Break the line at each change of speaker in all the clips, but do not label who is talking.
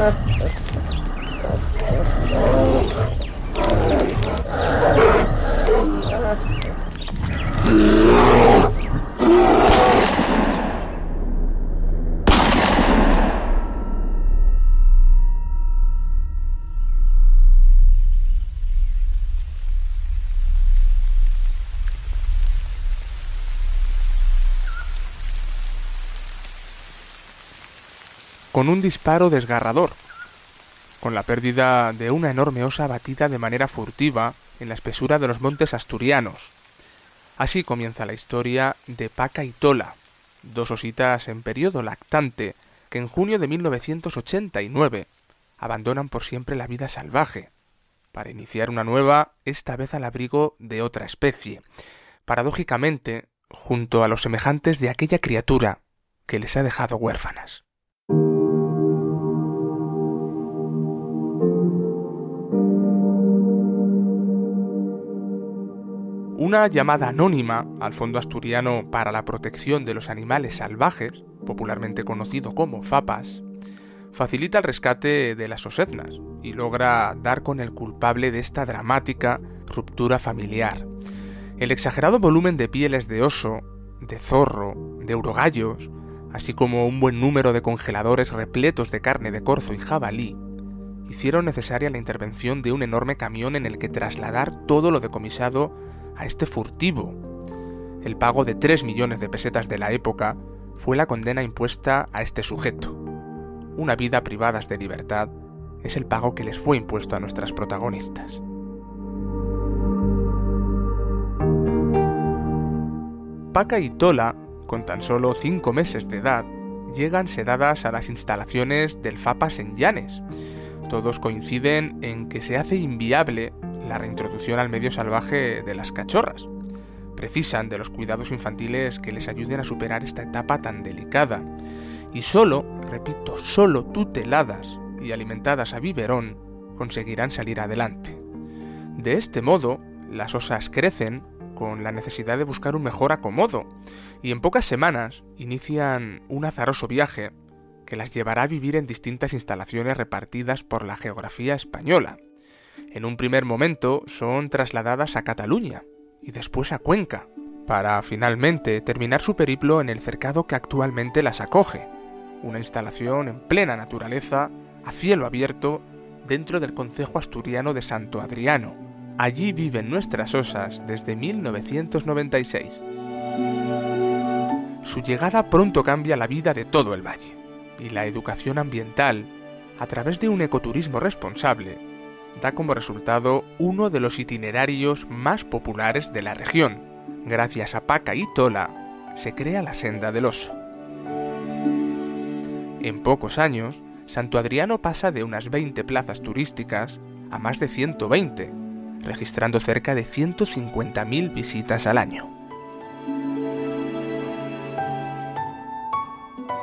Uh-huh. Con un disparo desgarrador, con la pérdida de una enorme osa abatida de manera furtiva en la espesura de los montes asturianos. Así comienza la historia de Paca y Tola, dos ositas en periodo lactante que en junio de 1989 abandonan por siempre la vida salvaje, para iniciar una nueva, esta vez al abrigo de otra especie, paradójicamente junto a los semejantes de aquella criatura que les ha dejado huérfanas. Una llamada anónima al Fondo Asturiano para la Protección de los Animales Salvajes, popularmente conocido como FAPAS, facilita el rescate de las osetnas y logra dar con el culpable de esta dramática ruptura familiar. El exagerado volumen de pieles de oso, de zorro, de urogallos, así como un buen número de congeladores repletos de carne de corzo y jabalí, hicieron necesaria la intervención de un enorme camión en el que trasladar todo lo decomisado a este furtivo. El pago de 3 millones de pesetas de la época fue la condena impuesta a este sujeto. Una vida privadas de libertad es el pago que les fue impuesto a nuestras protagonistas. Paca y Tola, con tan solo 5 meses de edad, llegan sedadas a las instalaciones del FAPAS en Llanes. Todos coinciden en que se hace inviable la reintroducción al medio salvaje de las cachorras. Precisan de los cuidados infantiles que les ayuden a superar esta etapa tan delicada. Y solo, repito, solo tuteladas y alimentadas a biberón conseguirán salir adelante. De este modo, las osas crecen con la necesidad de buscar un mejor acomodo y en pocas semanas inician un azaroso viaje que las llevará a vivir en distintas instalaciones repartidas por la geografía española. En un primer momento son trasladadas a Cataluña y después a Cuenca, para finalmente terminar su periplo en el cercado que actualmente las acoge, una instalación en plena naturaleza, a cielo abierto, dentro del concejo asturiano de Santo Adriano. Allí viven nuestras osas desde 1996. Su llegada pronto cambia la vida de todo el valle, y la educación ambiental, a través de un ecoturismo responsable, da como resultado uno de los itinerarios más populares de la región. Gracias a Paca y Tola, se crea la senda del oso. En pocos años, Santo Adriano pasa de unas 20 plazas turísticas a más de 120, registrando cerca de 150.000 visitas al año.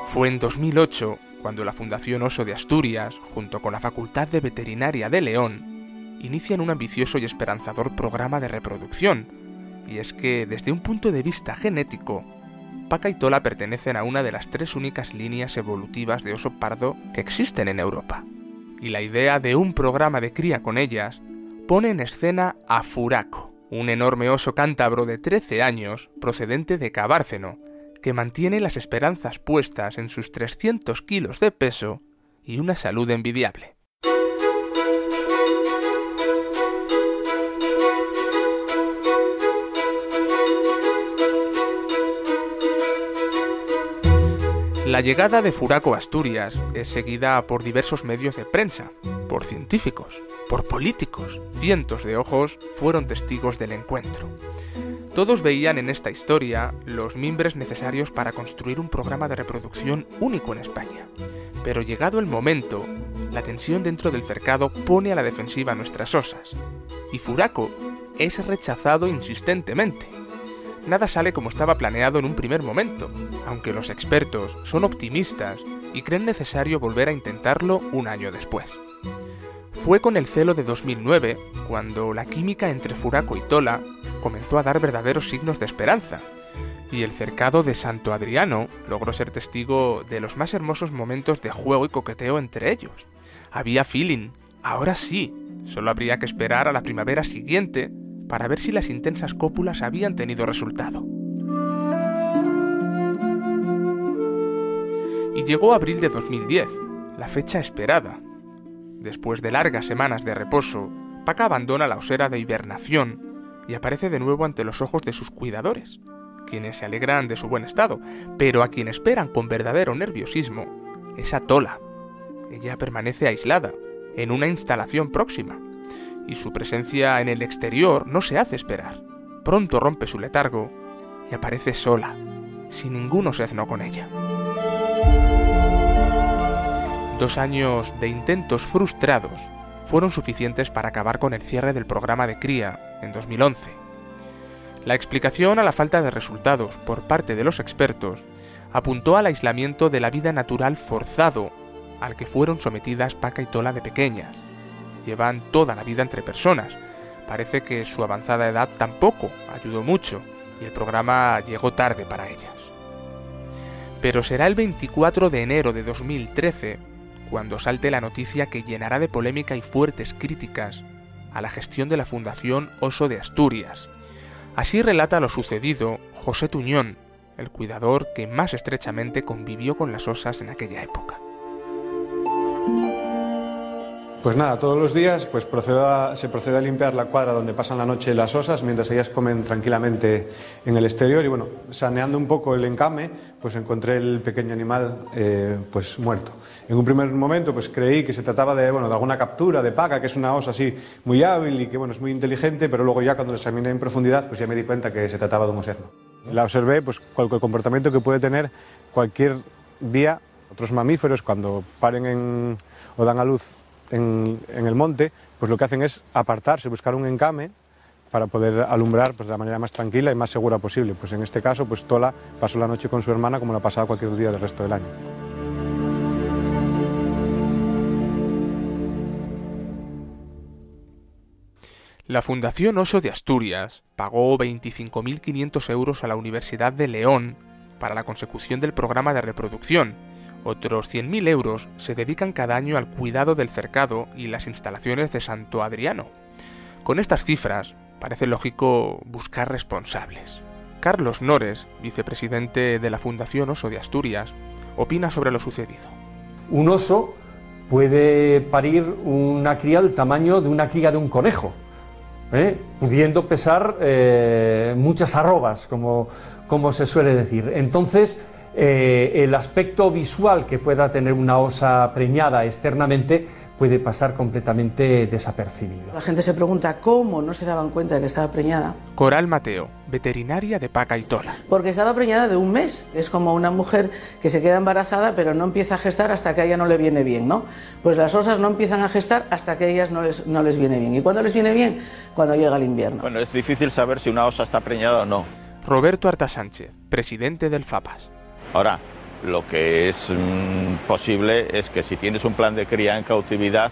Fue en 2008 cuando la Fundación Oso de Asturias, junto con la Facultad de Veterinaria de León, inician un ambicioso y esperanzador programa de reproducción. Y es que, desde un punto de vista genético, Paca y Tola pertenecen a una de las tres únicas líneas evolutivas de oso pardo que existen en Europa. Y la idea de un programa de cría con ellas pone en escena a Furaco, un enorme oso cántabro de 13 años procedente de Cabárceno, que mantiene las esperanzas puestas en sus 300 kilos de peso y una salud envidiable. La llegada de Furaco a Asturias es seguida por diversos medios de prensa, por científicos, por políticos. Cientos de ojos fueron testigos del encuentro. Todos veían en esta historia los mimbres necesarios para construir un programa de reproducción único en España. Pero llegado el momento, la tensión dentro del cercado pone a la defensiva nuestras osas, y Furaco es rechazado insistentemente. nada sale como estaba planeado en un primer momento, aunque los expertos son optimistas y creen necesario volver a intentarlo un año después. Fue con el celo de 2009 cuando la química entre Furaco y Tola comenzó a dar verdaderos signos de esperanza, y el cercado de Santo Adriano logró ser testigo de los más hermosos momentos de juego y coqueteo entre ellos. Había feeling, ahora sí, solo habría que esperar a la primavera siguiente para ver si las intensas cópulas habían tenido resultado. Y llegó abril de 2010, la fecha esperada. Después de largas semanas de reposo, Paca abandona la osera de hibernación y aparece de nuevo ante los ojos de sus cuidadores, quienes se alegran de su buen estado, pero a quien esperan con verdadero nerviosismo es a Tola. Ella permanece aislada, en una instalación próxima, y su presencia en el exterior no se hace esperar. Pronto rompe su letargo y aparece sola, sin ningún osezno con ella. Dos años de intentos frustrados fueron suficientes para acabar con el cierre del programa de cría en 2011. La explicación a la falta de resultados por parte de los expertos apuntó al aislamiento de la vida natural forzado al que fueron sometidas Paca y Tola de pequeñas, llevan toda la vida entre personas. Parece que su avanzada edad tampoco ayudó mucho y el programa llegó tarde para ellas. Pero será el 24 de enero de 2013 cuando salte la noticia que llenará de polémica y fuertes críticas a la gestión de la Fundación Oso de Asturias. Así relata lo sucedido José Tuñón, el cuidador que más estrechamente convivió con las osas en aquella época.
Pues nada, todos los días pues se procede a limpiar la cuadra donde pasan la noche las osas mientras ellas comen tranquilamente en el exterior y bueno, saneando un poco el encame, pues encontré el pequeño animal eh, pues muerto. En un primer momento pues creí que se trataba de, bueno, de alguna captura de paca, que es una osa así muy hábil y que bueno, es muy inteligente, pero luego ya cuando lo examiné en profundidad pues ya me di cuenta que se trataba de un osezno. La observé pues cualquier comportamiento que puede tener cualquier día otros mamíferos cuando paren en, o dan a luz en, el monte, pues lo que hacen es apartarse, buscar un encame para poder alumbrar pues, de la manera más tranquila y más segura posible. Pues en este caso, pues Tola pasó la noche con su hermana como lo ha pasado cualquier día del resto del año.
La Fundación Oso de Asturias pagó 25.500 euros a la Universidad de León para la consecución del programa de reproducción otros 100.000 euros se dedican cada año al cuidado del cercado y las instalaciones de Santo Adriano. Con estas cifras, parece lógico buscar responsables. Carlos Nores, vicepresidente de la Fundación Oso de Asturias, opina sobre lo sucedido.
Un oso puede parir una cría del tamaño de una cría de un conejo, ¿eh? pudiendo pesar eh, muchas arrobas, como, como se suele decir. Entonces, eh, el aspecto visual que pueda tener una osa preñada externamente puede pasar completamente desapercibido.
La gente se pregunta cómo no se daban cuenta de que estaba preñada.
Coral Mateo, veterinaria de Paca y Tola.
Porque estaba preñada de un mes. Es como una mujer que se queda embarazada pero no empieza a gestar hasta que a ella no le viene bien, ¿no? Pues las osas no empiezan a gestar hasta que a ellas no les, no les viene bien. ¿Y cuándo les viene bien? Cuando llega el invierno.
Bueno, es difícil saber si una osa está preñada o no.
Roberto Arta Sánchez, presidente del FAPAS.
Ahora, lo que es mm, posible es que si tienes un plan de cría en cautividad,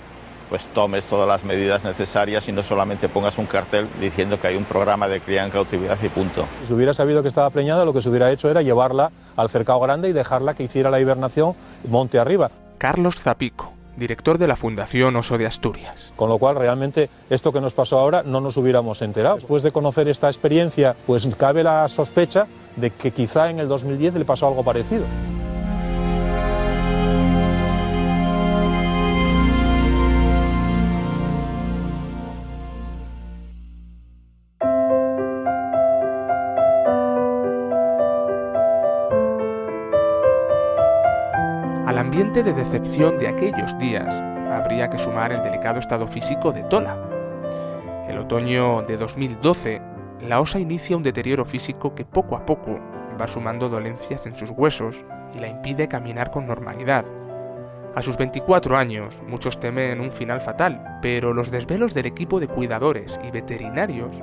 pues tomes todas las medidas necesarias y no solamente pongas un cartel diciendo que hay un programa de cría en cautividad y punto.
Si se hubiera sabido que estaba preñada, lo que se hubiera hecho era llevarla al cercado grande y dejarla que hiciera la hibernación monte arriba.
Carlos Zapico, director de la Fundación Oso de Asturias.
Con lo cual, realmente, esto que nos pasó ahora no nos hubiéramos enterado. Después de conocer esta experiencia, pues cabe la sospecha de que quizá en el 2010 le pasó algo parecido.
Ambiente de decepción de aquellos días habría que sumar el delicado estado físico de Tola. El otoño de 2012 la osa inicia un deterioro físico que poco a poco va sumando dolencias en sus huesos y la impide caminar con normalidad. A sus 24 años, muchos temen un final fatal, pero los desvelos del equipo de cuidadores y veterinarios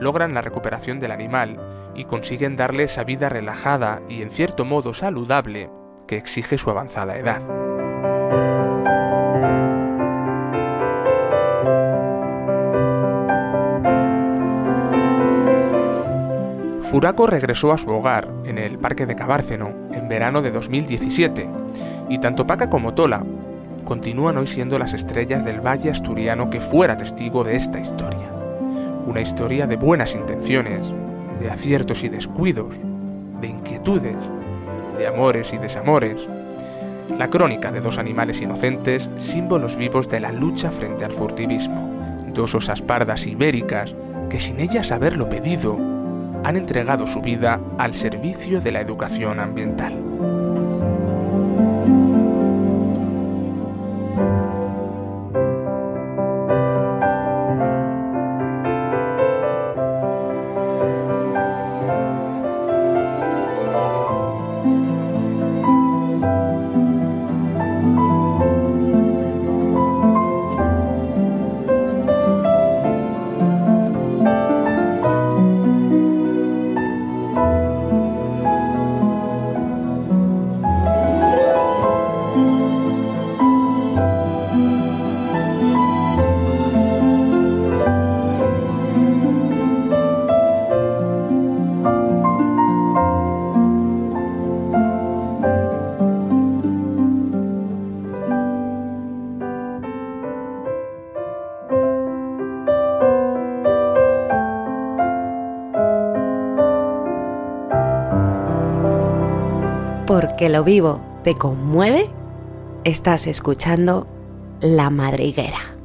logran la recuperación del animal y consiguen darle esa vida relajada y en cierto modo saludable que exige su avanzada edad. Furaco regresó a su hogar, en el Parque de Cabárceno, en verano de 2017, y tanto Paca como Tola continúan hoy siendo las estrellas del valle asturiano que fuera testigo de esta historia. Una historia de buenas intenciones, de aciertos y descuidos, de inquietudes, de amores y desamores. La crónica de dos animales inocentes, símbolos vivos de la lucha frente al furtivismo. Dos osas pardas ibéricas que sin ellas haberlo pedido, han entregado su vida al servicio de la educación ambiental.
Porque lo vivo te conmueve, estás escuchando La Madriguera.